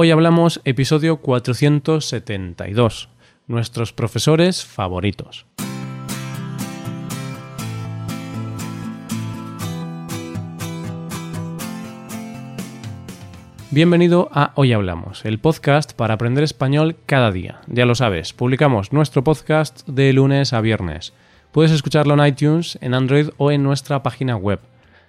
Hoy hablamos episodio 472, nuestros profesores favoritos. Bienvenido a Hoy Hablamos, el podcast para aprender español cada día. Ya lo sabes, publicamos nuestro podcast de lunes a viernes. Puedes escucharlo en iTunes, en Android o en nuestra página web.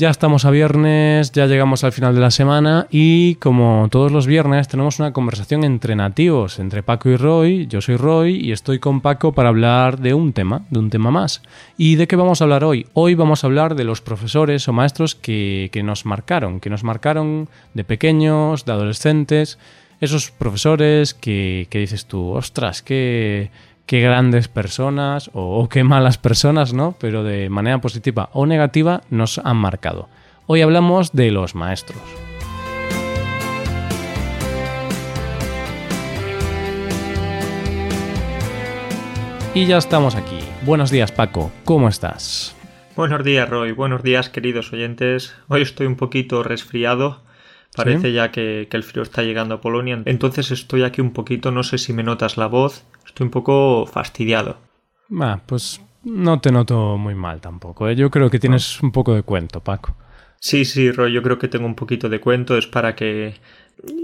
Ya estamos a viernes, ya llegamos al final de la semana y como todos los viernes tenemos una conversación entre nativos, entre Paco y Roy. Yo soy Roy y estoy con Paco para hablar de un tema, de un tema más. ¿Y de qué vamos a hablar hoy? Hoy vamos a hablar de los profesores o maestros que, nos marcaron, que nos marcaron de pequeños, de adolescentes. Esos profesores que, que dices tú, ostras, que qué grandes personas o, qué malas personas, ¿no? Pero de manera positiva o negativa nos han marcado. Hoy hablamos de los maestros. Y ya estamos aquí. Buenos días Paco, ¿cómo estás? Buenos días Roy, buenos días queridos oyentes. Hoy estoy un poquito resfriado. Parece ya que, que, el frío está llegando a Polonia. Entonces estoy aquí un poquito, no sé si me notas la voz. Estoy un poco fastidiado. Ah, pues no te noto muy mal tampoco. ¿eh? Yo creo que tienes un poco de cuento, Paco. Sí, sí, Roy, yo creo que tengo un poquito de cuento. Es para que,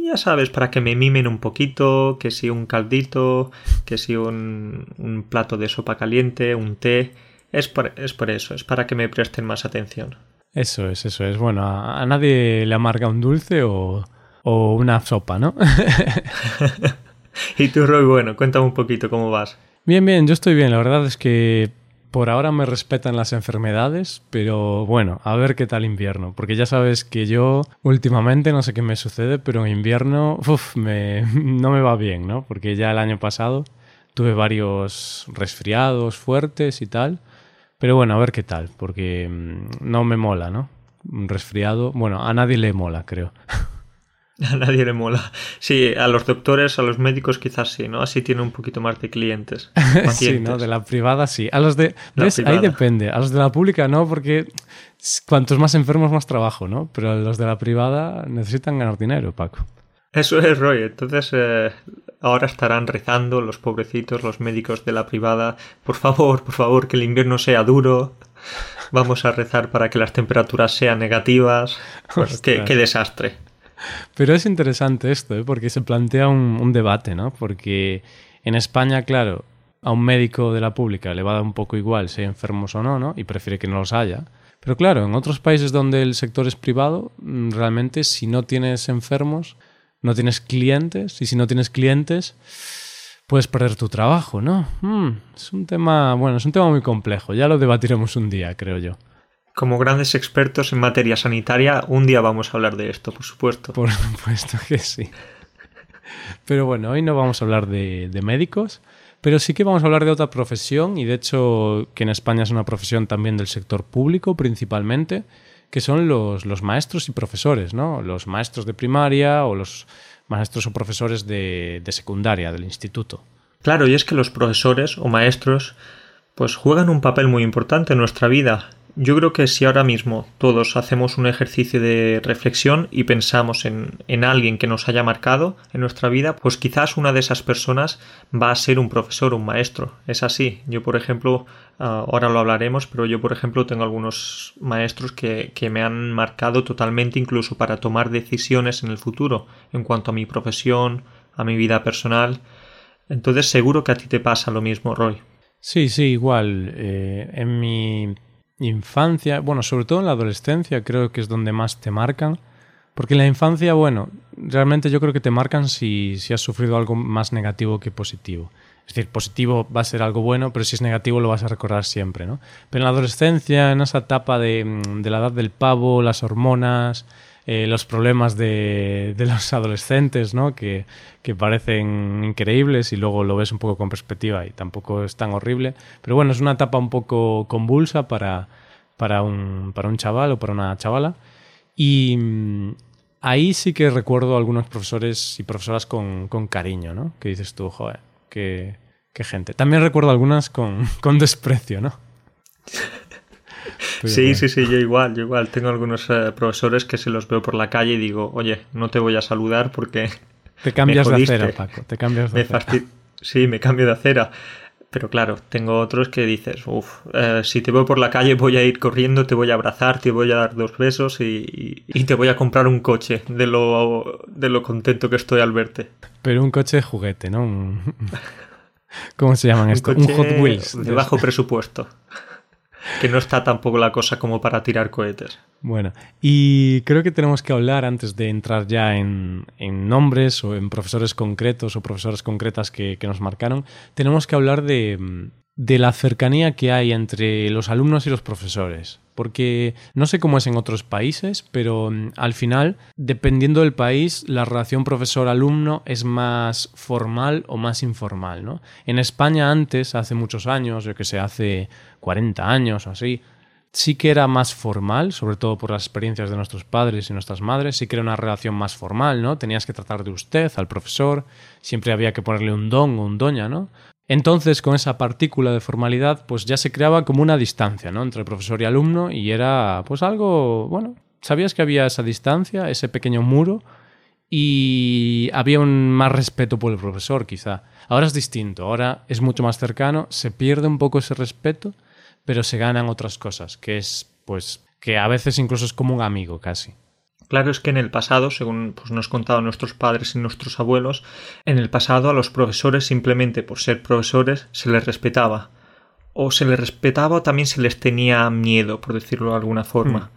ya sabes, para que me mimen un poquito, que si un caldito, que si un, un plato de sopa caliente, un té. Es por, es por eso, es para que me presten más atención. Eso es, eso es. Bueno, a, a nadie le amarga un dulce o, o una sopa, ¿no? y tú, Roy, bueno, cuéntame un poquito cómo vas. Bien, bien, yo estoy bien. La verdad es que por ahora me respetan las enfermedades, pero bueno, a ver qué tal invierno. Porque ya sabes que yo últimamente, no sé qué me sucede, pero en invierno uf, me, no me va bien, ¿no? Porque ya el año pasado tuve varios resfriados fuertes y tal. Pero bueno, a ver qué tal, porque mm, no me mola, ¿no? Un resfriado, bueno, a nadie le mola, creo. A nadie le mola. Sí, a los doctores, a los médicos quizás sí, ¿no? Así tiene un poquito más de clientes. sí, ¿no? De la privada sí. A los de... ¿Ves? Ahí depende. A los de la pública no, porque cuantos más enfermos más trabajo, ¿no? Pero a los de la privada necesitan ganar dinero, Paco. Eso es, Roy. Entonces, eh, ahora estarán rezando los pobrecitos, los médicos de la privada. Por favor, por favor, que el invierno sea duro. Vamos a rezar para que las temperaturas sean negativas. qué, qué desastre. Pero es interesante esto, ¿eh? porque se plantea un, debate, ¿no? Porque en España, claro, a un médico de la pública le va a dar un poco igual si hay enfermos o no, ¿no? Y prefiere que no los haya. Pero claro, en otros países donde el sector es privado, mm, realmente si no tienes enfermos, no tienes clientes, y si no tienes clientes, puedes perder tu trabajo, ¿no? Mm, es un tema, bueno, es un tema muy complejo, ya lo debatiremos un día, creo yo. Como grandes expertos en materia sanitaria, un día vamos a hablar de esto, por supuesto. Por supuesto que sí. Pero bueno, hoy no vamos a hablar de, médicos, pero sí que vamos a hablar de otra profesión, y de hecho que en España es una profesión también del sector público principalmente, que son los, los maestros y profesores, ¿no? Los maestros de primaria o los maestros o profesores de, de secundaria, del instituto. Claro, y es que los profesores o maestros pues juegan un papel muy importante en nuestra vida yo creo que si ahora mismo todos hacemos un ejercicio de reflexión y pensamos en, en, alguien que nos haya marcado en nuestra vida, pues quizás una de esas personas va a ser un profesor, un maestro. Es así. Yo, por ejemplo, ah, ahora lo hablaremos, pero yo, por ejemplo, tengo algunos maestros que, que me han marcado totalmente incluso para tomar decisiones en el futuro en cuanto a mi profesión, a mi vida personal. Entonces seguro que a ti te pasa lo mismo, Roy. Sí, sí, igual. Eh, en mi infancia, bueno, sobre todo en la adolescencia creo que es donde más te marcan. Porque en la infancia, bueno, realmente yo creo que te marcan si, si has sufrido algo más negativo que positivo. Es decir, positivo va a ser algo bueno, pero si es negativo lo vas a recordar siempre, ¿no? Pero en la adolescencia, en esa etapa de, de la edad del pavo, las hormonas, eh, los problemas de, de, los adolescentes, ¿no? Que, que, parecen increíbles y luego lo ves un poco con perspectiva y tampoco es tan horrible. Pero bueno, es una etapa un poco convulsa para, para, un, para un chaval o para una chavala. Y mm, ahí sí que recuerdo algunos profesores y profesoras con, con cariño, ¿no? Que dices tú, joder, qué, qué gente. También recuerdo algunas con, con desprecio, ¿no? Sí, sí, sí, yo igual, yo igual. Tengo algunos eh, profesores que se los veo por la calle y digo, oye, no te voy a saludar porque. Te cambias de acera, Paco. Te cambias de acera. Sí, me cambio de acera. Pero claro, tengo otros que dices, uff, eh, si te veo por la calle voy a ir corriendo, te voy a abrazar, te voy a dar dos besos y, y, te voy a comprar un coche de lo, de lo contento que estoy al verte. Pero un coche de juguete, ¿no? ¿Cómo se llaman esto? Un Hot Wheels. De bajo presupuesto que no está tampoco la cosa como para tirar cohetes. Bueno, y creo que tenemos que hablar antes de entrar ya en, nombres o en profesores concretos o profesoras concretas que, que nos marcaron, tenemos que hablar de, de la cercanía que hay entre los alumnos y los profesores. Porque no sé cómo es en otros países, pero mm, al final, dependiendo del país, la relación profesor-alumno es más formal o más informal. ¿no? En España antes, hace muchos años, yo que sé, hace 40 años o así, sí que era más formal, sobre todo por las experiencias de nuestros padres y nuestras madres, sí que era una relación más formal, ¿no? Tenías que tratar de usted al profesor, siempre había que ponerle un don o un doña, ¿no? Entonces, con esa partícula de formalidad, pues ya se creaba como una distancia, ¿no? Entre profesor y alumno y era, pues algo, bueno, sabías que había esa distancia, ese pequeño muro y había un más respeto por el profesor, quizá. Ahora es distinto, ahora es mucho más cercano, se pierde un poco ese respeto, pero se ganan otras cosas, que es, pues, que a veces incluso es como un amigo casi. Claro es que en el pasado, según pues, nos contaban nuestros padres y nuestros abuelos, en el pasado a los profesores simplemente por ser profesores se les respetaba. O se les respetaba o también se les tenía miedo, por decirlo de alguna forma. Hmm.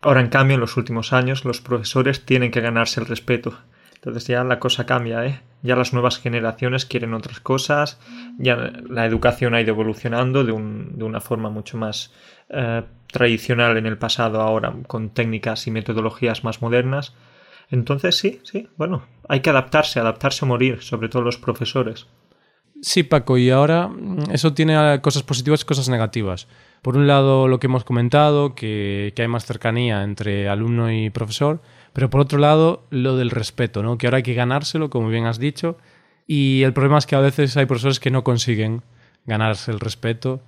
Ahora, en cambio, en los últimos años, los profesores tienen que ganarse el respeto. Entonces ya la cosa cambia, ¿eh? Ya las nuevas generaciones quieren otras cosas, ya la educación ha ido evolucionando de, un, de una forma mucho más eh, tradicional en el pasado ahora, con técnicas y metodologías más modernas. Entonces sí, sí, bueno, hay que adaptarse, adaptarse o morir, sobre todo los profesores. Sí, Paco, y ahora mm, eso tiene cosas positivas y cosas negativas. Por un lado, lo que hemos comentado, que, que hay más cercanía entre alumno y profesor, pero por otro lado, lo del respeto, ¿no? que ahora hay que ganárselo, como bien has dicho, y el problema es que a veces hay profesores que no consiguen ganarse el respeto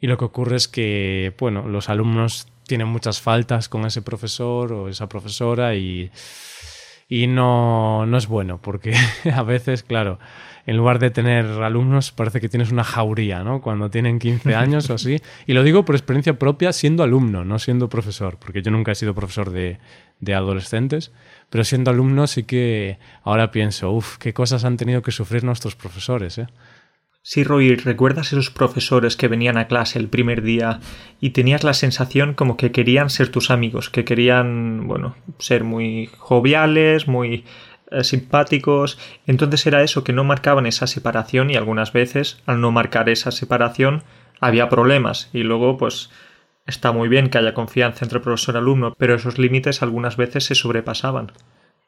y lo que ocurre es que, bueno, los alumnos tienen muchas faltas con ese profesor o esa profesora y, y no, no es bueno, porque a veces, claro, en lugar de tener alumnos, parece que tienes una jauría, ¿no? Cuando tienen 15 años o así. Y lo digo por experiencia propia siendo alumno, no siendo profesor, porque yo nunca he sido profesor de, de adolescentes, pero siendo alumno sí que ahora pienso, uff, qué cosas han tenido que sufrir nuestros profesores, ¿eh? Sí, Roy, ¿recuerdas esos profesores que venían a clase el primer día y tenías la sensación como que querían ser tus amigos, que querían, bueno, ser muy joviales, muy eh, simpáticos? Entonces era eso, que no marcaban esa separación y algunas veces, al no marcar esa separación, había problemas y luego, pues, está muy bien que haya confianza entre profesor y alumno, pero esos límites algunas veces se sobrepasaban.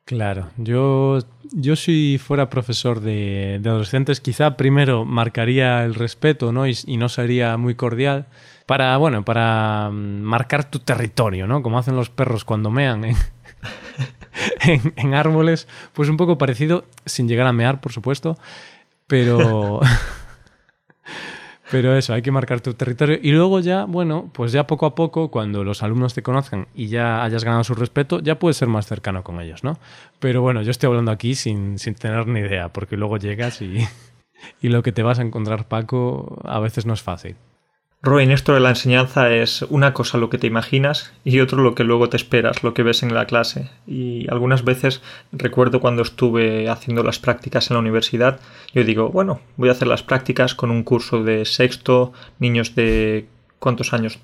Claro, yo, yo si fuera profesor de, adolescentes, quizá primero marcaría el respeto ¿no? Y, no sería muy cordial para, bueno, para mm, marcar tu territorio, ¿no? Como hacen los perros cuando mean en, en árboles, pues un poco parecido, sin llegar a mear, por supuesto, pero... Pero eso, hay que marcar tu territorio. Y luego ya, bueno, pues ya poco a poco, cuando los alumnos te conozcan y ya hayas ganado su respeto, ya puedes ser más cercano con ellos, ¿no? Pero bueno, yo estoy hablando aquí sin, sin tener ni idea, porque luego llegas y, y lo que te vas a encontrar, Paco, a veces no es fácil. Roy, esto de la enseñanza es una cosa lo que te imaginas y otro lo que luego te esperas, lo que ves en la clase. Y algunas veces recuerdo cuando estuve haciendo las prácticas en la universidad, yo digo, bueno, voy a hacer las prácticas con un curso de sexto, niños de ¿cuántos años?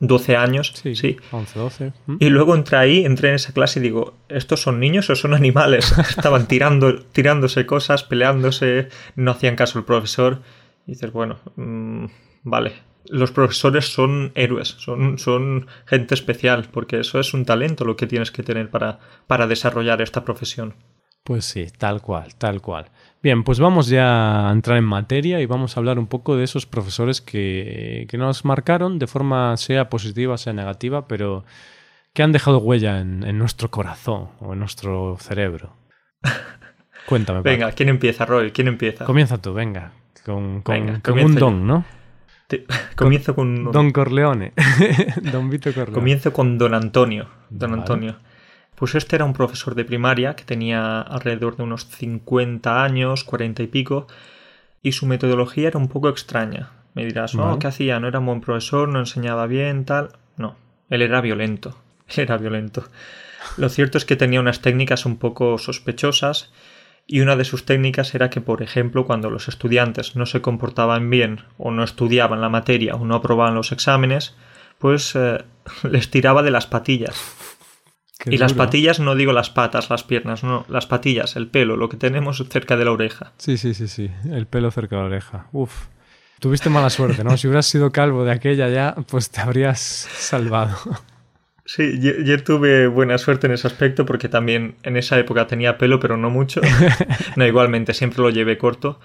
12 años, sí, sí. 11, 12. ¿Mm? Y luego entré ahí, entré en esa clase y digo, ¿estos son niños o son animales? Estaban tirando, tirándose cosas, peleándose, no hacían caso el profesor. Y dices, bueno, mmm, vale, los profesores son héroes, son, son gente especial, porque eso es un talento lo que tienes que tener para, para desarrollar esta profesión. Pues sí, tal cual, tal cual. Bien, pues vamos ya a entrar en materia y vamos a hablar un poco de esos profesores que, que nos marcaron de forma sea positiva, sea negativa, pero que han dejado huella en, en nuestro corazón o en nuestro cerebro. Cuéntame. Paco. Venga, ¿quién empieza, Roy? ¿Quién empieza? Comienza tú, venga. Con, con, Venga, con comienzo un don, ¿no? Te- comienzo con Don Corleone. don Vito Corleone. comienzo con Don Antonio. Don Vale. Antonio. Pues este era un profesor de primaria que tenía alrededor de unos 50 años, 40 y pico, y su metodología era un poco extraña. Me dirás, no, Vale. ¿qué hacía? No era un buen profesor, no enseñaba bien, tal. No, él era violento. Él era violento. Lo cierto es que tenía unas técnicas un poco sospechosas y una de sus técnicas era que, por ejemplo, cuando los estudiantes no se comportaban bien o no estudiaban la materia o no aprobaban los exámenes, pues eh, les tiraba de las patillas. Qué y las patillas no digo las patas, las piernas, no, las patillas, el pelo, lo que tenemos cerca de la oreja. Sí, sí, sí, sí. El pelo cerca de la oreja. Uf. Tuviste mala suerte, ¿no? Si hubieras sido calvo de aquella ya, pues te habrías salvado. Sí, yo, yo tuve buena suerte en ese aspecto porque también en esa época tenía pelo, pero no mucho. no, igualmente, siempre lo llevé corto.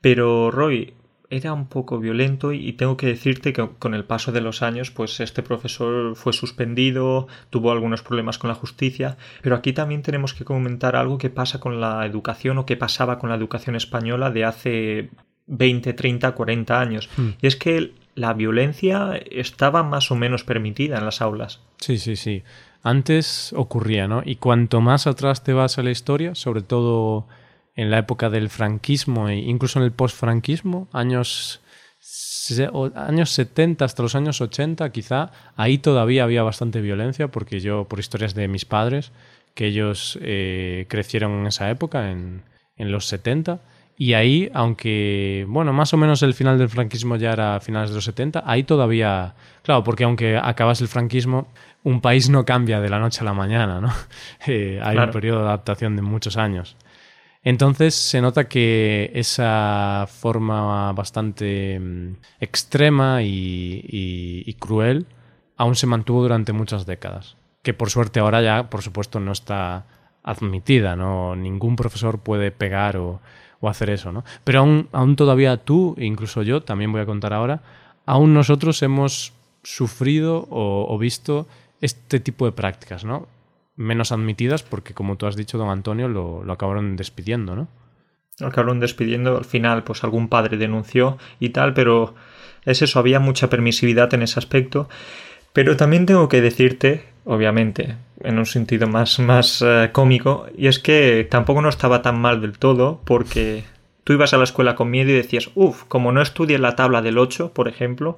Pero Roy era un poco violento y tengo que decirte que con el paso de los años, pues este profesor fue suspendido, tuvo algunos problemas con la justicia, pero aquí también tenemos que comentar algo que pasa con la educación o que pasaba con la educación española de hace 20, 30, 40 años. Hmm. Y es que la violencia estaba más o menos permitida en las aulas. Sí, sí, sí. Antes ocurría, ¿no? Y cuanto más atrás te vas a la historia, sobre todo en la época del franquismo e incluso en el postfranquismo, años, años 70 hasta los años 80 quizá, ahí todavía había bastante violencia porque yo, por historias de mis padres, que ellos eh, crecieron en esa época, en, en los 70, y ahí, aunque, bueno, más o menos el final del franquismo ya era a finales de los 70, ahí todavía, claro, porque aunque acabas el franquismo, un país no cambia de la noche a la mañana, ¿no? Eh, hay Claro. un periodo de adaptación de muchos años. Entonces se nota que esa forma bastante mm, extrema y, y- y cruel aún se mantuvo durante muchas décadas. Que por suerte ahora ya, por supuesto, no está admitida, ¿no? Ningún profesor puede pegar o, o hacer eso, ¿no? Pero aún, aún todavía tú, e incluso yo, también voy a contar ahora, aún nosotros hemos sufrido o, visto este tipo de prácticas, ¿no? Menos admitidas porque, como tú has dicho, don Antonio, lo, lo acabaron despidiendo, ¿no? acabaron despidiendo. Al final, pues algún padre denunció y tal, pero es eso, había mucha permisividad en ese aspecto. Pero también tengo que decirte, obviamente, en un sentido más, más eh, cómico, y es que tampoco no estaba tan mal del todo, porque tú ibas a la escuela con miedo y decías, uff, como no estudie la tabla del 8, por ejemplo,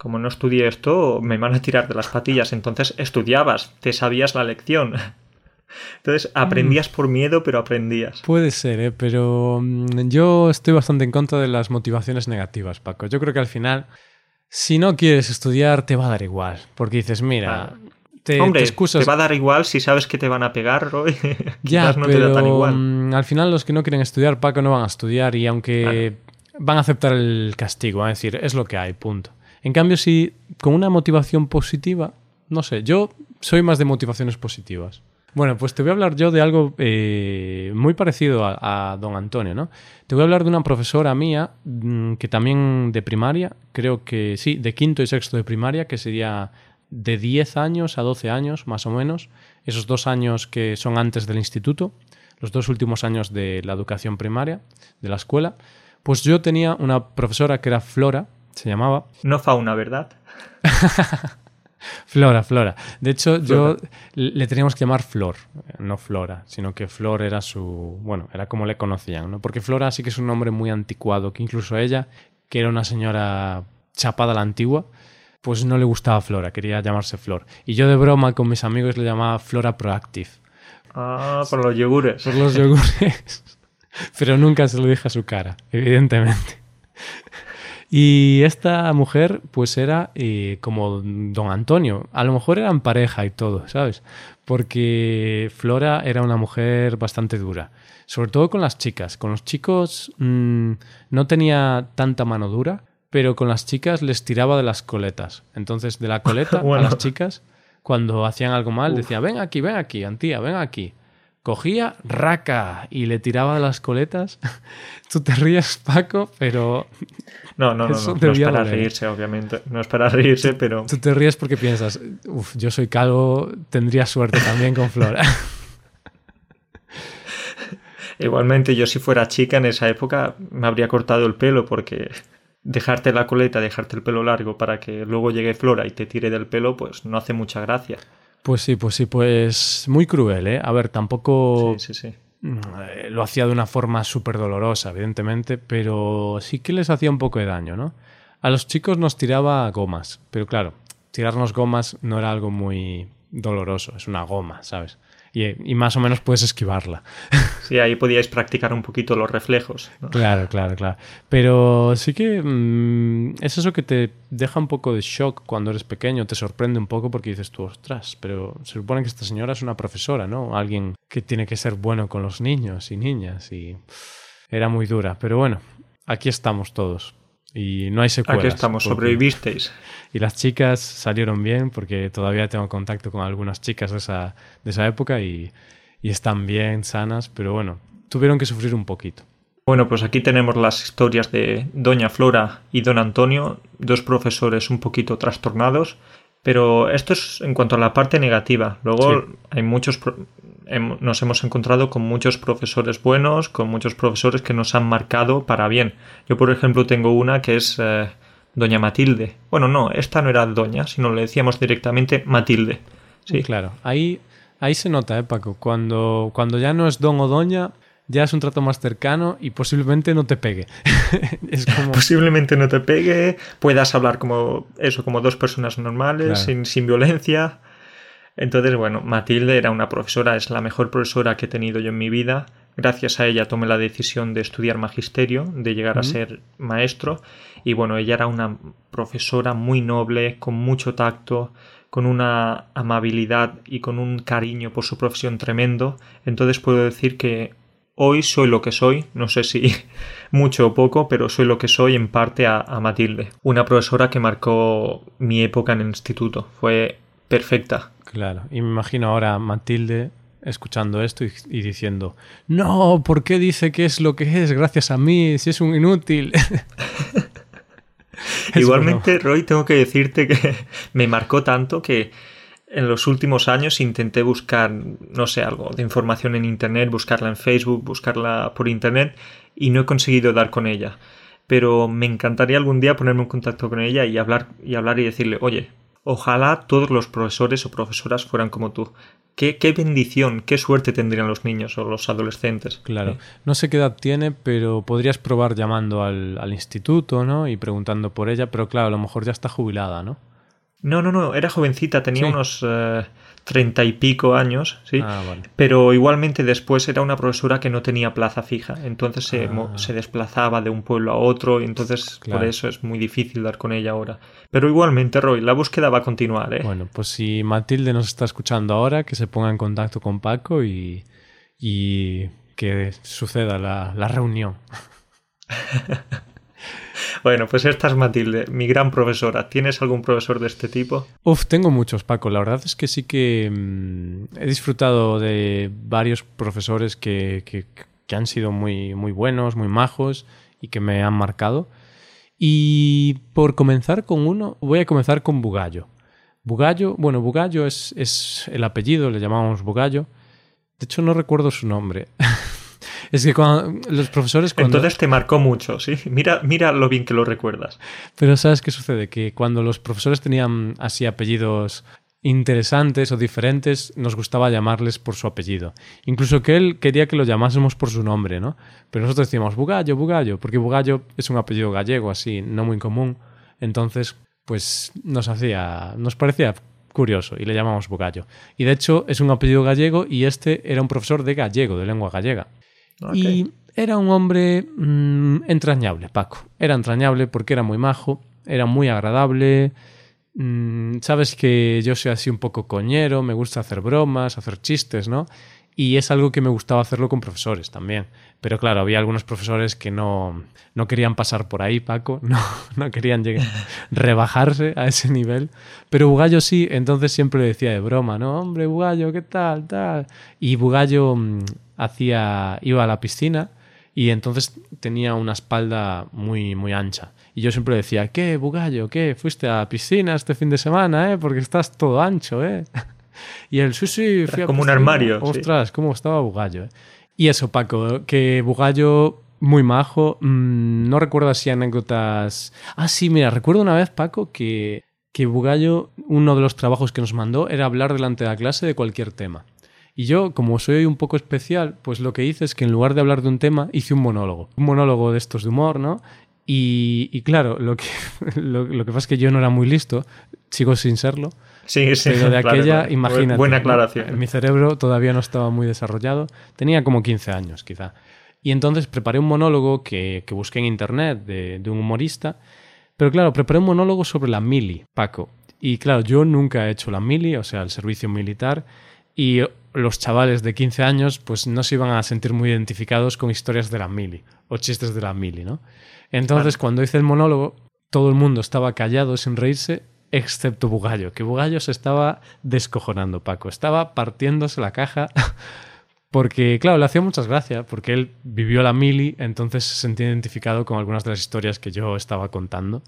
como no estudié esto, me van a tirar de las patillas. Entonces estudiabas, te sabías la lección. Entonces aprendías por miedo, pero aprendías. Puede ser, ¿eh? pero mm, yo estoy bastante en contra de las motivaciones negativas, Paco. Yo creo que al final, si no quieres estudiar, te va a dar igual. Porque dices, mira, te, Hombre, te excusas. te va a dar igual si sabes que te van a pegar, Roy. Ya, no pero te da tan igual. mm, al final los que no quieren estudiar, Paco, no van a estudiar y aunque van a aceptar el castigo, van a decir, es lo que hay, punto. En cambio, si con una motivación positiva, no sé, yo soy más de motivaciones positivas. Bueno, pues te voy a hablar yo de algo eh, muy parecido a, a don Antonio, ¿no? Te voy a hablar de una profesora mía mm, que también de primaria, creo que sí, de quinto y sexto de primaria, que sería de 10 años a 12 años, más o menos, esos dos años que son antes del instituto, los dos últimos años de la educación primaria, de la escuela, pues yo tenía una profesora que era Flora, se llamaba, No fauna, ¿verdad? Flora, Flora. De hecho, yo le teníamos que llamar Flor, no Flora, sino que Flor era su, bueno, era como le conocían, ¿no? Porque Flora sí que es un nombre muy anticuado, que incluso ella, que era una señora chapada a la antigua, pues no le gustaba Flora, quería llamarse Flor. Y yo de broma con mis amigos le llamaba Flora Proactive, Ah, por los yogures. por los yogures. Pero nunca se lo dije a su cara, evidentemente. Y esta mujer, pues era eh, como don Antonio. A lo mejor eran pareja y todo, ¿sabes? Porque Flora era una mujer bastante dura. Sobre todo con las chicas. Con los chicos mmm, no tenía tanta mano dura, pero con las chicas les tiraba de las coletas. Entonces, de la coleta Bueno. a las chicas, cuando hacían algo mal, decía, ven aquí, ven aquí, Antía, ven aquí. Cogía raca y le tiraba de las coletas. Tú te ríes, Paco, pero No, no, no, no, no es para reírse, obviamente. No es para reírse, pero tú te ríes porque piensas, uff, yo soy calvo, tendría suerte también con Flora. igualmente yo si fuera chica en esa época me habría cortado el pelo porque dejarte la coleta, dejarte el pelo largo para que luego llegue Flora y te tire del pelo, pues no hace mucha gracia. Pues sí, pues sí, pues muy cruel, ¿eh? A ver, tampoco Sí, sí, sí. eh, lo hacía de una forma súper dolorosa, evidentemente, pero sí que les hacía un poco de daño, ¿no? A los chicos nos tiraba gomas, pero claro, tirarnos gomas no era algo muy doloroso, es una goma, ¿sabes? Y, y más o menos puedes esquivarla. Sí, ahí podíais practicar un poquito los reflejos. ¿no? Claro, claro, claro. Pero sí que mm, es eso que te deja un poco de shock cuando eres pequeño, te sorprende un poco porque dices tú, ostras, pero se supone que esta señora es una profesora, ¿no? Alguien que tiene que ser bueno con los niños y niñas y era muy dura. Pero bueno, aquí estamos todos y no hay secuelas. Aquí estamos, porque- sobrevivisteis. Y las chicas salieron bien porque todavía tengo contacto con algunas chicas de esa, de esa época y, y están bien, sanas, pero bueno, tuvieron que sufrir un poquito. Bueno, pues aquí tenemos las historias de Doña Flora y Don Antonio, dos profesores un poquito trastornados, pero esto es en cuanto a la parte negativa. Luego Sí. hay muchos nos hemos encontrado con muchos profesores buenos, con muchos profesores que nos han marcado para bien. Yo, por ejemplo, tengo una que es eh, Doña Matilde. Bueno, no, esta no era Doña, sino le decíamos directamente Matilde. Sí, Claro, ahí, ahí se nota, ¿eh, Paco? Cuando, cuando ya no es don o doña, ya es un trato más cercano y posiblemente no te pegue. es como... posiblemente no te pegue, puedas hablar como eso, como dos personas normales, Claro. sin, sin violencia. Entonces, bueno, Matilde era una profesora, es la mejor profesora que he tenido yo en mi vida. Gracias a ella tomé la decisión de estudiar magisterio, de llegar a ser maestro. Y bueno, ella era una profesora muy noble, con mucho tacto, con una amabilidad y con un cariño por su profesión tremendo. Entonces puedo decir que hoy soy lo que soy, no sé si mucho o poco, pero soy lo que soy en parte a, a Matilde, una profesora que marcó mi época en el instituto, fue perfecta. Claro, y me imagino ahora Matilde escuchando esto y, y diciendo, no, ¿por qué dice que es lo que es gracias a mí si es un inútil? Igualmente, Roy, tengo que decirte que me marcó tanto que en los últimos años intenté buscar, no sé, algo de información en Internet, buscarla en Facebook, buscarla por Internet y no he conseguido dar con ella. Pero me encantaría algún día ponerme en contacto con ella y hablar y, hablar y decirle, oye, ojalá todos los profesores o profesoras fueran como tú. Qué, qué bendición, qué suerte tendrían los niños o los adolescentes. Claro, Sí. no sé qué edad tiene, pero podrías probar llamando al, al instituto, ¿no? Y preguntando por ella, pero claro, a lo mejor ya está jubilada, ¿no? No, no, no, era jovencita, tenía Sí. unos eh, treinta y pico años, sí. Ah, vale. Pero igualmente después era una profesora que no tenía plaza fija, entonces se, Ah. se desplazaba de un pueblo a otro y entonces Claro. por eso es muy difícil dar con ella ahora. Pero igualmente, Roy, la búsqueda va a continuar, ¿eh? Bueno, pues si Matilde nos está escuchando ahora, que se ponga en contacto con Paco y, y que suceda la, la reunión. Bueno, pues esta es Matilde, mi gran profesora. ¿Tienes algún profesor de este tipo? Tengo muchos, Paco. La verdad es que sí que mm, he disfrutado de varios profesores que, que- que han sido muy, muy buenos, muy majos y que me han marcado. Y por comenzar con uno, voy a comenzar con Bugallo. Bugallo, bueno, Bugallo es, es el apellido, le llamamos Bugallo. De hecho, no recuerdo su nombre. es que cuando los profesores cuando... Entonces te marcó mucho, ¿sí? Mira, mira lo bien que lo recuerdas. Pero ¿sabes qué sucede? Que cuando los profesores tenían así apellidos interesantes o diferentes, nos gustaba llamarles por su apellido. Incluso que él quería que lo llamásemos por su nombre, ¿no? Pero nosotros decíamos Bugallo, Bugallo, porque Bugallo es un apellido gallego así, no muy común. Entonces, pues nos hacía, nos parecía curioso y le llamamos Bugallo. Y de hecho es un apellido gallego y este era un profesor de gallego, de lengua gallega. Y era un hombre mm, entrañable, Paco. Era entrañable porque era muy majo, era muy agradable. Mm, Sabes que yo soy así un poco coñero, me gusta hacer bromas, hacer chistes, ¿no? Y es algo que me gustaba hacerlo con profesores también. Pero claro, había algunos profesores que no, no querían pasar por ahí, Paco, no, no querían llegar, rebajarse a ese nivel. Pero Bugallo sí, entonces siempre le decía de broma, ¿no? Hombre, Bugallo, ¿qué tal? tal? Y Bugallo mm, hacía, iba a la piscina y entonces tenía una espalda muy, muy ancha. Y yo siempre decía, ¿qué, Bugallo? ¿Qué? ¿Fuiste a la piscina este fin de semana, eh? Porque estás todo ancho, ¿eh? Y sí, sí, fui a Como un armario. Ostras, cómo estaba Bugallo, ¿eh? Y eso, Paco, que Bugallo muy majo. Mm, no recuerdo así anécdotas. Ah, sí, mira, recuerdo una vez, Paco, que, que Bugallo, uno de los trabajos que nos mandó era hablar delante de la clase de cualquier tema. Y yo, como soy un poco especial, pues lo que hice es que en lugar de hablar de un tema, hice un monólogo. Un monólogo de estos de humor, ¿no? Y, claro, lo que, lo, que pasa es que yo no era muy listo, sigo sin serlo. Sí, sí. Pero de aquella, imagínate. Buena aclaración. Mi cerebro todavía no estaba muy desarrollado. Tenía como 15 años, quizá. Y entonces preparé un monólogo que, que busqué en internet de, de, un humorista. Pero claro, preparé un monólogo sobre la mili, Paco. Y claro, yo nunca he hecho la mili, o sea, el servicio militar. Y los chavales de 15 años pues no se iban a sentir muy identificados con historias de la mili o chistes de la mili, ¿no? Entonces, cuando hice el monólogo, todo el mundo estaba callado sin reírse, excepto Bugallo, que Bugallo se estaba descojonando, Paco, estaba partiéndose la caja porque, claro, le hacía muchas gracias, porque él vivió la mili, entonces se sentía identificado con algunas de las historias que yo estaba contando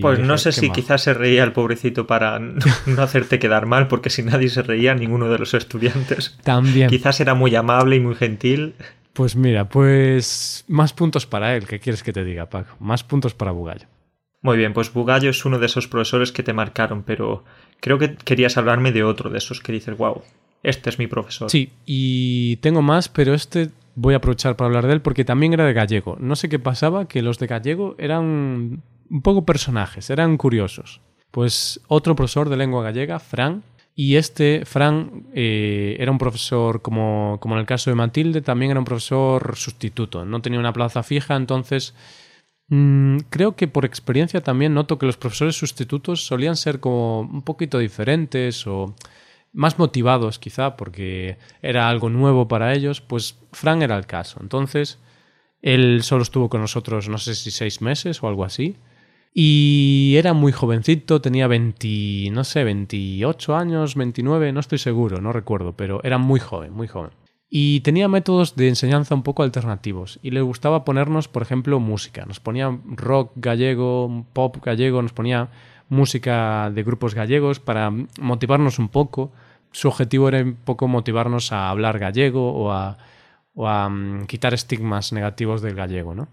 pues no sé si quizás se reía el pobrecito para no hacerte quedar mal, porque si nadie se reía, ninguno de los estudiantes. También. Quizás era muy amable y muy gentil. Pues mira, pues más puntos para él. ¿Qué quieres que te diga, Paco? Más puntos para Bugallo. Muy bien, pues Bugallo es uno de esos profesores que te marcaron, pero creo que querías hablarme de otro de esos que dices, wow, este es mi profesor. Sí, y tengo más, pero este voy a aprovechar para hablar de él porque también era de gallego. No sé qué pasaba, que los de gallego eran un poco personajes, eran curiosos. Pues otro profesor de lengua gallega, Fran, y este, Fran, eh, era un profesor, como, como en el caso de Matilde, también era un profesor sustituto, no tenía una plaza fija, entonces mm, creo que por experiencia también noto que los profesores sustitutos solían ser como un poquito diferentes o más motivados quizá porque era algo nuevo para ellos, pues Fran era el caso. Entonces, él solo estuvo con nosotros, no sé si seis meses o algo así. Y era muy jovencito, tenía 20, no sé, 28 años, 29, no estoy seguro, no recuerdo, pero era muy joven, muy joven. Y tenía métodos de enseñanza un poco alternativos. Y le gustaba ponernos, por ejemplo, música. Nos ponía rock gallego, pop gallego, nos ponía música de grupos gallegos para motivarnos un poco. Su objetivo era un poco motivarnos a hablar gallego o a, mm, quitar estigmas negativos del gallego, ¿no?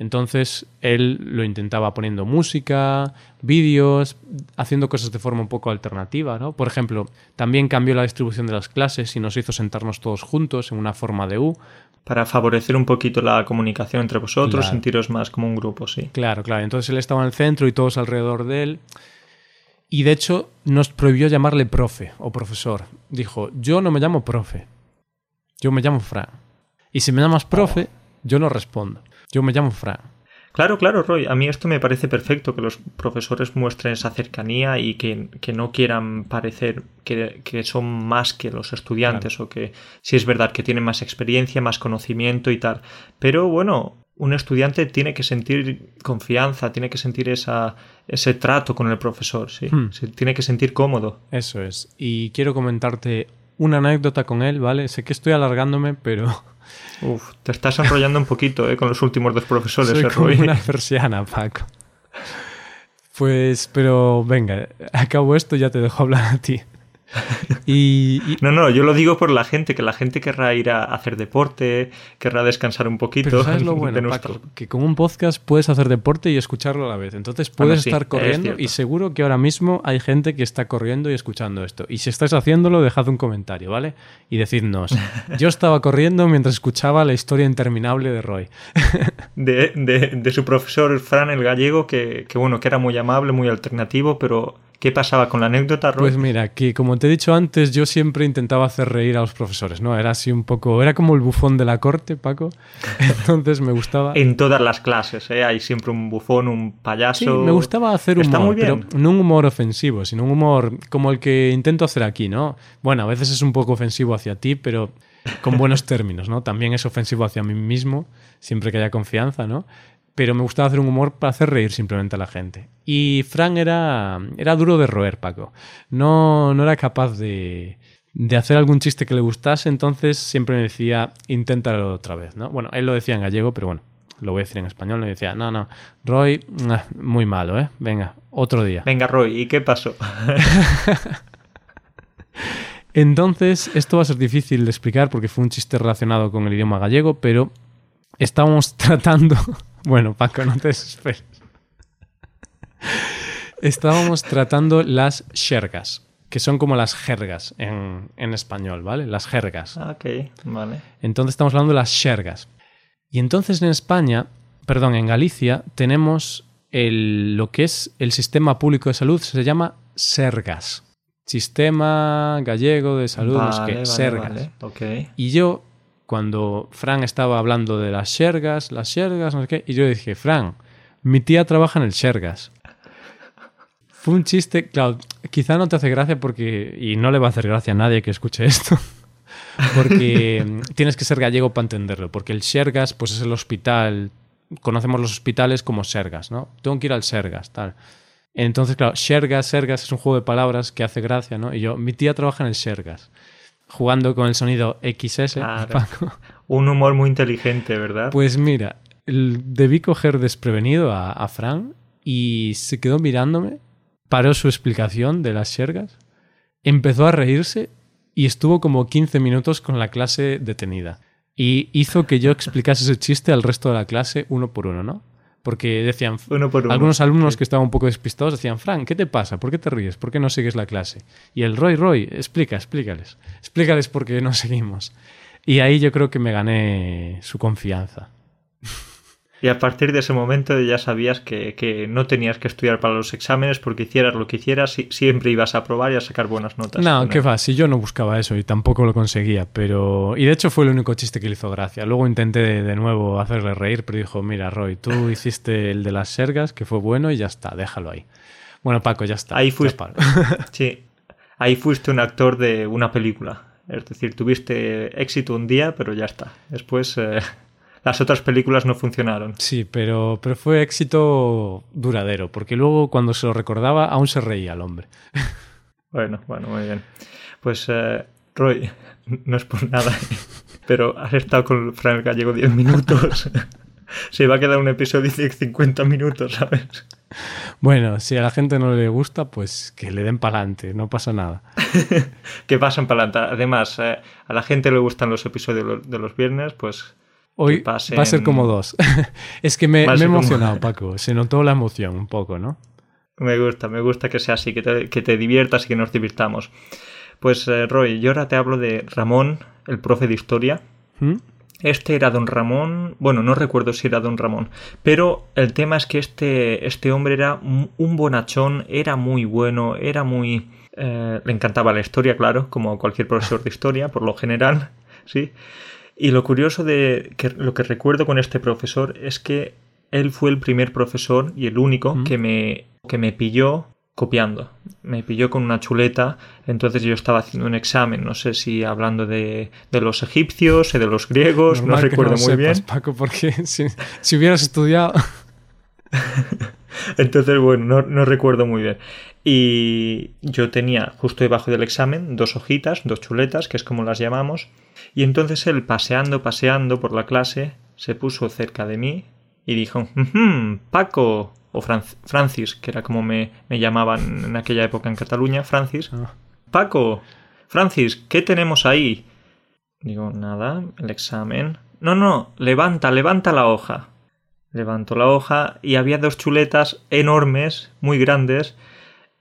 Entonces él lo intentaba poniendo música, vídeos, haciendo cosas de forma un poco alternativa, ¿no? Por ejemplo, también cambió la distribución de las clases y nos hizo sentarnos todos juntos en una forma de U. Para favorecer un poquito la comunicación entre vosotros, sentiros más como un grupo, sí. Claro, claro. Entonces él estaba en el centro y todos alrededor de él. Y de hecho nos prohibió llamarle profe o profesor. Dijo, yo no me llamo profe, yo me llamo Fran. Y si me llamas profe, yo no respondo. Yo me llamo Fran. Claro, claro, Roy. A mí esto me parece perfecto, que los profesores muestren esa cercanía y que, no quieran parecer que, son más que los estudiantes o que si es verdad que tienen más experiencia, más conocimiento y tal. Pero bueno, un estudiante tiene que sentir confianza, tiene que sentir esa, ese trato con el profesor, sí. Hmm. Se tiene que sentir cómodo. Eso es. Y quiero comentarte una anécdota con él, ¿vale? Sé que estoy alargándome, pero Uf, te estás enrollando un poquito ¿eh? con los últimos dos profesores. Soy como una persiana, Paco. Pues, pero venga, acabo esto y ya te dejo hablar a ti. Y, No, no, yo lo digo por la gente, que la gente querrá ir a hacer deporte, querrá descansar un poquito. Pero ¿sabes lo bueno, Paco? Que con un podcast puedes hacer deporte y escucharlo a la vez. Entonces puedes estar corriendo y seguro que ahora mismo hay gente que está corriendo y escuchando esto. Y si estáis haciéndolo, dejad un comentario, ¿vale? Y decidnos. Yo estaba corriendo mientras escuchaba la historia interminable de Roy. de, de, su profesor Fran el gallego, que, que bueno, que era muy amable, muy alternativo, pero ¿Qué pasaba con la anécdota, Roy? Pues mira, que como te he dicho antes, yo siempre intentaba hacer reír a los profesores, ¿no? Era así un poco, era como el bufón de la corte, Paco. Entonces me gustaba. En todas las clases, ¿eh? Hay siempre un bufón, un payaso. Sí, me gustaba hacer humor, Está muy bien. pero no un humor ofensivo, sino un humor como el que intento hacer aquí, ¿no? Bueno, a veces es un poco ofensivo hacia ti, pero con buenos términos, ¿no? También es ofensivo hacia mí mismo, siempre que haya confianza, ¿no? Pero me gustaba hacer un humor para hacer reír simplemente a la gente. Y Frank era, era duro de roer, Paco. No, no era capaz de, de hacer algún chiste que le gustase, entonces siempre me decía, inténtalo otra vez, ¿no? Bueno, él lo decía en gallego, pero bueno, lo voy a decir en español. Me decía, no, no, Roy, ah, muy malo, ¿eh? Venga, otro día. Venga, Roy, ¿y qué pasó? Entonces, esto va a ser difícil de explicar porque fue un chiste relacionado con el idioma gallego, pero estábamos tratando. Bueno, Paco, no te desesperes. Estábamos tratando las jergas, que son como las jergas en, en español, ¿vale? Las jergas. Ah, ok, vale. Entonces estamos hablando de las jergas. Y entonces en España, perdón, en Galicia, tenemos el, lo que es el sistema público de salud, se llama Sergas. Sistema gallego de salud, no sé qué, vale, Sergas. vale, ok. Y yo, cuando Fran estaba hablando de las Shergas, las Shergas, no sé qué, y yo dije, Fran, mi tía trabaja en el Shergas. Fue un chiste, claro, quizá no te hace gracia porque, y no le va a hacer gracia a nadie que escuche esto, porque mm, tienes que ser gallego para entenderlo, porque el Shergas, pues es el hospital, conocemos los hospitales como Sergas, ¿no? Tengo que ir al Sergas, tal. Entonces, claro, Shergas, Sergas es un juego de palabras que hace gracia, ¿no? Y yo, mi tía trabaja en el Shergas, jugando con el sonido XS, Claro. Paco. Un humor muy inteligente, ¿verdad? Pues mira, debí coger desprevenido a, a Fran y se quedó mirándome, paró su explicación de las Shergas, empezó a reírse y estuvo como 15 minutos con la clase detenida. Y hizo que yo explicase ese chiste al resto de la clase uno por uno, ¿no? Porque decían, Uno por uno. algunos alumnos Sí. que estaban un poco despistados decían, Fran, ¿qué te pasa? ¿Por qué te ríes? ¿Por qué no sigues la clase? Y el Roy, Roy, explica, explícales. Explícales por qué no seguimos. Y ahí yo creo que me gané su confianza. Y a partir de ese momento ya sabías que, que no tenías que estudiar para los exámenes porque hicieras lo que hicieras, si- siempre ibas a aprobar y a sacar buenas notas. No, él. va, si yo no buscaba eso y tampoco lo conseguía, pero... Y de hecho fue el único chiste que le hizo gracia. Luego intenté de, nuevo hacerle reír, pero dijo, mira, Roy, tú hiciste el de las sergas, que fue bueno, y ya está, déjalo ahí. Bueno, Paco, ya está. Ahí fuiste. Sí, ahí fuiste un actor de una película. Es decir, tuviste éxito un día, pero ya está. Después eh, las otras películas no funcionaron. Sí, pero, pero fue éxito duradero, porque luego cuando se lo recordaba aún se reía el hombre. Bueno, bueno, muy bien. Pues, eh, Roy, no es por nada, pero has estado con Fran el Gallego 10 minutos. Se va a quedar un episodio de 50 minutos, ¿sabes? Bueno, si a la gente no le gusta, pues que le den pa'lante, no pasa nada. Que pasan para adelante. Además, eh, a la gente le gustan los episodios de los viernes, pues Hoy pasen- va a ser como dos. es que me, me he como- emocionado, Paco. Se notó la emoción un poco, ¿no? Me gusta, me gusta que sea así, que te, que te diviertas y que nos divirtamos. Pues eh, Roy, yo ahora te hablo de Ramón, el profe de historia. ¿Mm? Este era don Ramón, bueno, no recuerdo si era don Ramón, pero el tema es que este, este hombre era un un bonachón, era muy bueno, era muy... eh, le encantaba la historia, claro, como cualquier profesor de historia, por lo general, ¿sí? Y lo curioso de que lo que recuerdo con este profesor es que él fue el primer profesor y el único Mm. que me, que me pilló copiando. Me pilló con una chuleta, entonces yo estaba haciendo un examen, no sé si hablando de, de los egipcios, de los griegos, Normal no que recuerdo lo muy sepas, bien. Paco, porque si, si hubieras estudiado. Entonces, bueno, no, no recuerdo muy bien. Y yo tenía justo debajo del examen dos hojitas, dos chuletas, que es como las llamamos. Y entonces él, paseando, paseando por la clase, se puso cerca de mí y dijo, "Ujú, Paco, o Franc- Francis, que era como me, me llamaban en aquella época en Cataluña, Francis. Ah, Paco, Francis, ¿qué tenemos ahí? Digo, nada, el examen. No, no, levanta, levanta la hoja. Levanto la hoja y había dos chuletas enormes, muy grandes.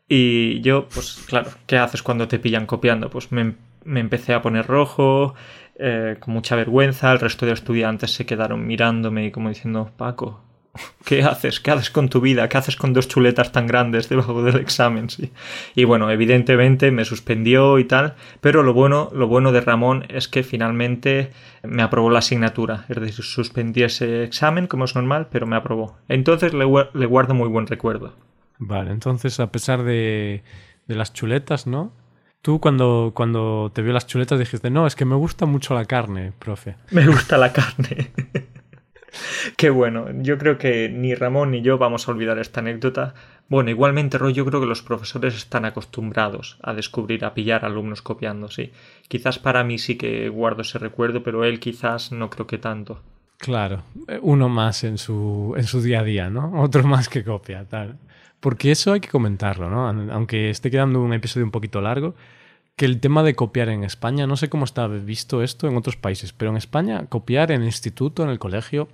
Y yo, pues claro, ¿qué haces cuando te pillan copiando? Pues me, me empecé a poner rojo, eh, con mucha vergüenza. El resto de estudiantes se quedaron mirándome y como diciendo, Paco, ¿Qué haces? ¿Qué haces con tu vida? ¿Qué haces con dos chuletas tan grandes debajo del examen? Sí. Y bueno, evidentemente me suspendió y tal, pero lo bueno, lo bueno de Ramón es que finalmente me aprobó la asignatura. Es decir, suspendí ese examen como es normal, pero me aprobó. Entonces le, le guardo muy buen recuerdo. Vale, entonces a pesar de, de las chuletas, ¿no? Tú cuando, cuando te vio las chuletas dijiste, no, es que me gusta mucho la carne, profe. Me gusta la carne. Qué bueno, yo creo que ni Ramón ni yo vamos a olvidar esta anécdota. Bueno, igualmente, Roy, yo creo que los profesores están acostumbrados a descubrir, a pillar alumnos copiando, sí. Quizás para mí sí que guardo ese recuerdo, pero él quizás no creo que tanto. Claro, uno más en su, en su día a día, ¿no? Otro más que copia, tal. Porque eso hay que comentarlo, ¿no? Aunque esté quedando un episodio un poquito largo, que el tema de copiar en España, no sé cómo está visto esto en otros países, pero en España copiar en el instituto, en el colegio,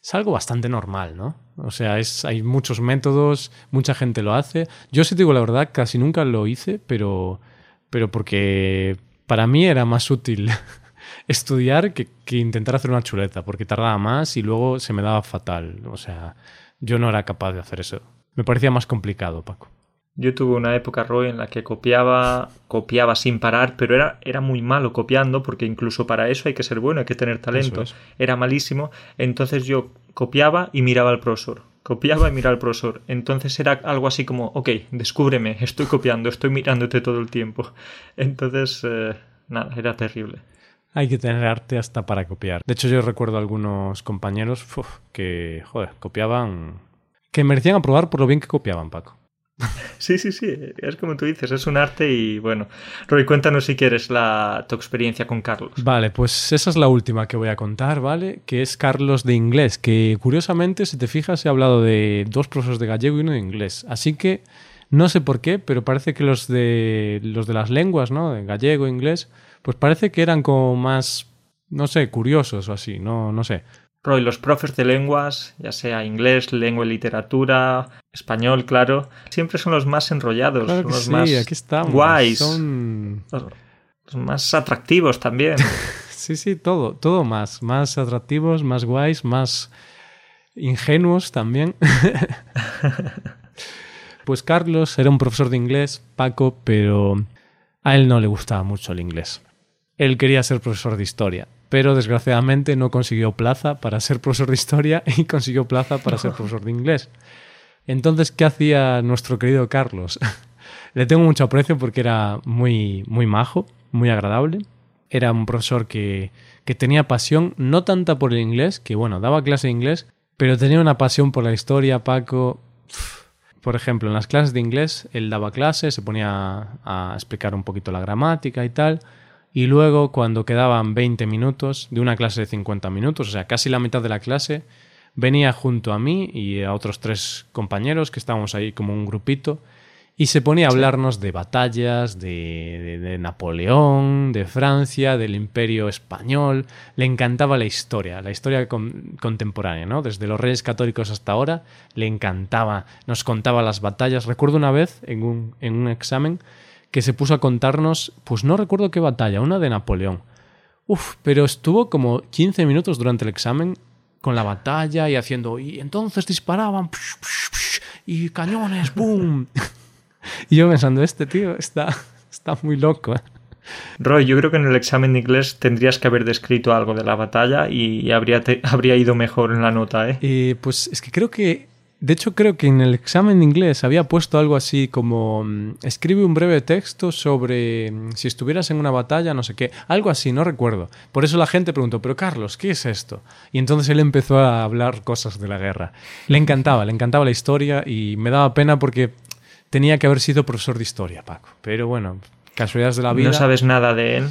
es algo bastante normal, ¿no? O sea, hay muchos métodos, mucha gente lo hace. Yo sí digo la verdad, casi nunca lo hice, pero, pero porque para mí era más útil estudiar que, que intentar hacer una chuleta, porque tardaba más y luego se me daba fatal. O sea, yo no era capaz de hacer eso. Me parecía más complicado, Paco. Yo tuve una época, Roy, en la que copiaba, copiaba sin parar, pero era, era muy malo copiando, porque incluso para eso hay que ser bueno, hay que tener talento. Era malísimo. Entonces yo copiaba y miraba al profesor. Copiaba y miraba al profesor. Entonces era algo así como, ok, descúbreme, estoy copiando, estoy mirándote todo el tiempo. Entonces, eh, nada, era terrible. Hay que tener arte hasta para copiar. De hecho, yo recuerdo a algunos compañeros que, joder, copiaban que merecían aprobar por lo bien que copiaban, Paco. Sí, sí, sí, es como tú dices, es un arte y bueno, Roy, cuéntanos si quieres la, tu experiencia con Carlos. Vale, pues esa es la última que voy a contar, ¿vale? Que es Carlos de inglés, que curiosamente, si te fijas, he hablado de dos profesores de gallego y uno de inglés. Así que no sé por qué, pero parece que los de, los de las lenguas, ¿no? De gallego inglés, pues parece que eran como más, no sé, curiosos o así, no, no sé. Roy, los profes de lenguas, ya sea inglés, lengua y literatura, español, claro, siempre son los más enrollados, los más aquí guays, son... los, más atractivos también. sí, sí, todo, todo más, más atractivos, más guays, más ingenuos también. pues Carlos era un profesor de inglés, Paco, pero a él no le gustaba mucho el inglés. Él quería ser profesor de historia pero desgraciadamente no consiguió plaza para ser profesor de historia y consiguió plaza para ser profesor de inglés. Entonces, ¿qué hacía nuestro querido Carlos? Le tengo mucho aprecio porque era muy, muy majo, muy agradable. Era un profesor que, que tenía pasión, no tanta por el inglés, que bueno, daba clase de inglés, pero tenía una pasión por la historia, Paco. Por ejemplo, en las clases de inglés, él daba clase, se ponía a explicar un poquito la gramática y tal, y luego, cuando quedaban 20 minutos de una clase de 50 minutos, o sea, casi la mitad de la clase, venía junto a mí y a otros tres compañeros que estábamos ahí como un grupito y se ponía a hablarnos de batallas, de, Napoleón, de Francia, del Imperio Español. Le encantaba la historia, la historia contemporánea, ¿no? Desde los reyes católicos hasta ahora, le encantaba. Nos contaba las batallas. Recuerdo una vez en un, en un examen que se puso a contarnos, pues no recuerdo qué batalla, una de Napoleón. Uf, pero estuvo como 15 minutos durante el examen con la batalla y haciendo, y entonces disparaban, y cañones, ¡boom! y yo pensando, este tío está, está muy loco. ¿eh? Roy, yo creo que en el examen de inglés tendrías que haber descrito algo de la batalla y habría, habría ido mejor en la nota, ¿eh? ¿eh? Pues es que creo que de hecho, creo que en el examen de inglés había puesto algo así como mm, escribe un breve texto sobre mm, si estuvieras en una batalla, no sé qué, algo así, no recuerdo. Por eso la gente preguntó, pero Carlos, ¿qué es esto? Y entonces él empezó a hablar cosas de la guerra. Le encantaba, le encantaba la historia y me daba pena porque tenía que haber sido profesor de historia, Paco. Pero bueno, casualidades de la vida. ¿No sabes nada de él?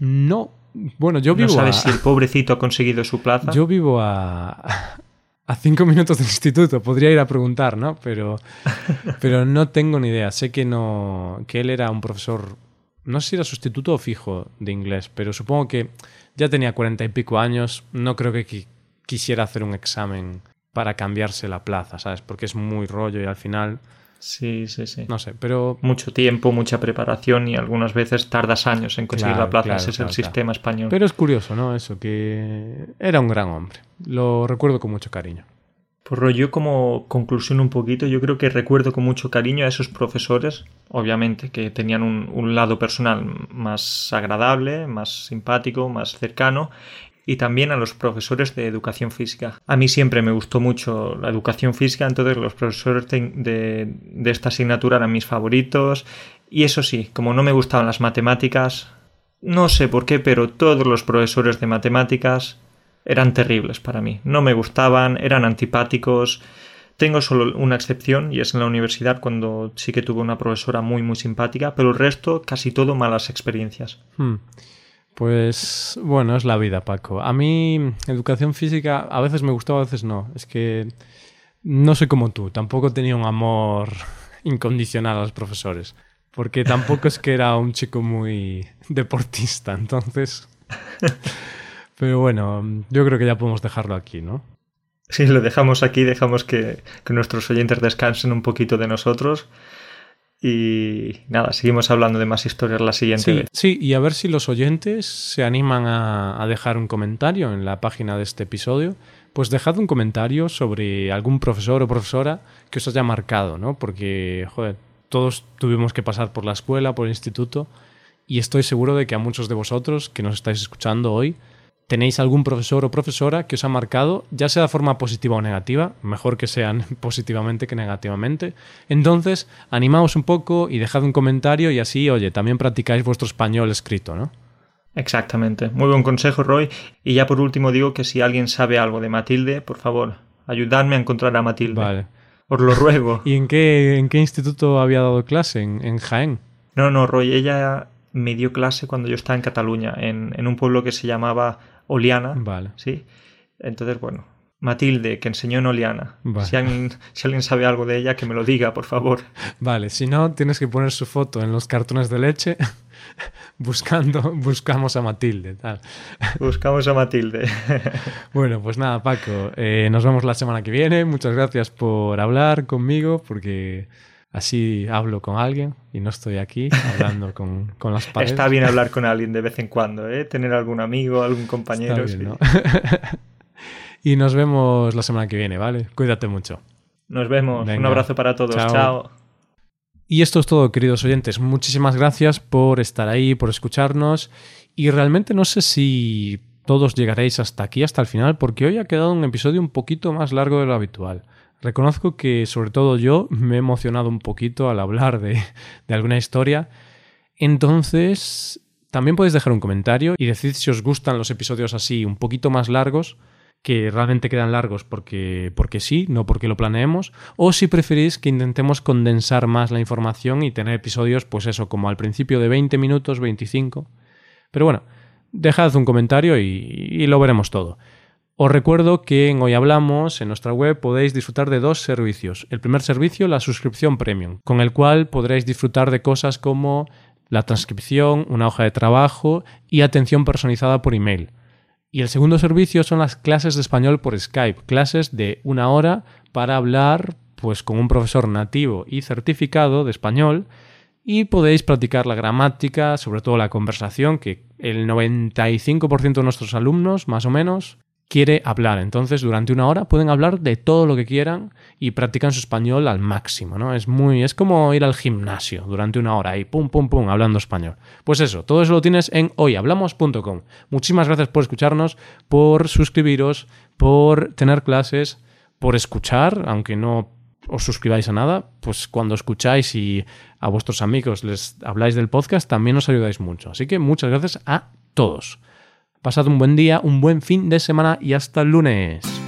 No. Bueno, yo vivo. ¿No sabes si el pobrecito ha conseguido su plaza? Yo vivo a, a cinco minutos del instituto. Podría ir a preguntar, ¿no? Pero, pero no tengo ni idea. Sé que no. que él era un profesor. No sé si era sustituto o fijo de inglés, pero supongo que ya tenía cuarenta y pico años. No creo que quisiera hacer un examen para cambiarse la plaza, ¿sabes? Porque es muy rollo y al final Sí, sí, sí. No sé, pero... Mucho tiempo, mucha preparación y algunas veces tardas años en conseguir la plaza. Ese es el sistema español. Pero es curioso, ¿no? Eso, que era un gran hombre. Lo recuerdo con mucho cariño. Pues yo como conclusión un poquito, yo creo que recuerdo con mucho cariño a esos profesores, obviamente, que tenían un, un, lado personal más agradable, más simpático, más cercano, y también a los profesores de educación física. A mí siempre me gustó mucho la educación física, entonces los profesores de, de, esta asignatura eran mis favoritos, y eso sí, como no me gustaban las matemáticas, no sé por qué, pero todos los profesores de matemáticas eran terribles para mí. No me gustaban, eran antipáticos. Tengo solo una excepción y es en la universidad cuando sí que tuve una profesora muy muy simpática, pero el resto casi todo malas experiencias. Hmm. Pues bueno, es la vida, Paco. A mí educación física a veces me gustaba, a veces no. Es que no soy como tú, tampoco tenía un amor incondicional a los profesores, porque tampoco es que era un chico muy deportista, entonces... Pero bueno, yo creo que ya podemos dejarlo aquí, ¿no? Sí, lo dejamos aquí, dejamos que, nuestros oyentes descansen un poquito de nosotros. Y nada, seguimos hablando de más historias la siguiente sí, vez. Sí, y a ver si los oyentes se animan a, a, dejar un comentario en la página de este episodio. Pues dejad un comentario sobre algún profesor o profesora que os haya marcado, ¿no? Porque, joder, todos tuvimos que pasar por la escuela, por el instituto, y estoy seguro de que a muchos de vosotros que nos estáis escuchando hoy tenéis algún profesor o profesora que os ha marcado, ya sea de forma positiva o negativa, mejor que sean positivamente que negativamente. Entonces, animaos un poco y dejad un comentario y así, oye, también practicáis vuestro español escrito, ¿no? Exactamente. Muy buen consejo, Roy. Y ya por último digo que si alguien sabe algo de Matilde, por favor, ayudadme a encontrar a Matilde. Vale. Os lo ruego. ¿Y en qué, en qué instituto había dado clase? ¿En, en Jaén? No, no, Roy, ella me dio clase cuando yo estaba en Cataluña, en, en un pueblo que se llamaba Oliana. Vale. ¿Sí? Entonces, bueno, Matilde, que enseñó en Oliana. Si, alguien, si, alguien, sabe algo de ella, que me lo diga, por favor. Vale, si no, tienes que poner su foto en los cartones de leche buscando, buscamos a Matilde. Tal. Buscamos a Matilde. bueno, pues nada, Paco, eh, nos vemos la semana que viene. Muchas gracias por hablar conmigo, porque Así hablo con alguien y no estoy aquí hablando con, con las paredes. Está bien hablar con alguien de vez en cuando, ¿eh? Tener algún amigo, algún compañero. Bien, ¿no? y nos vemos la semana que viene, ¿vale? Cuídate mucho. Nos vemos. Venga. Un abrazo para todos. Chao. Chao. Y esto es todo, queridos oyentes. Muchísimas gracias por estar ahí, por escucharnos. Y realmente no sé si todos llegaréis hasta aquí, hasta el final, porque hoy ha quedado un episodio un poquito más largo de lo habitual. Reconozco que sobre todo yo me he emocionado un poquito al hablar de, alguna historia. Entonces, también podéis dejar un comentario y decir si os gustan los episodios así un poquito más largos, que realmente quedan largos porque, porque sí, no porque lo planeemos, o si preferís que intentemos condensar más la información y tener episodios, pues eso, como al principio de 20 minutos, 25. Pero bueno, dejad un comentario y lo veremos todo. Os recuerdo que en Hoy Hablamos, en nuestra web, podéis disfrutar de dos servicios. El primer servicio, la suscripción premium, con el cual podréis disfrutar de cosas como la transcripción, una hoja de trabajo y atención personalizada por email. Y el segundo servicio son las clases de español por Skype, clases de una hora para hablar pues con un profesor nativo y certificado de español y podéis practicar la gramática, sobre todo la conversación, que el 95% de nuestros alumnos, más o menos, quiere hablar. Entonces, durante una hora pueden hablar de todo lo que quieran y practican su español al máximo, ¿no? Es muy es como ir al gimnasio durante una hora y pum pum pum hablando español. Pues eso, todo eso lo tienes en hoyhablamos.com. Muchísimas gracias por escucharnos, por suscribiros, por tener clases, por escuchar, aunque no os suscribáis a nada, pues cuando escucháis y a vuestros amigos les habláis del podcast, también os ayudáis mucho. Así que muchas gracias a todos. Pasad un buen día, un buen fin de semana y hasta el lunes.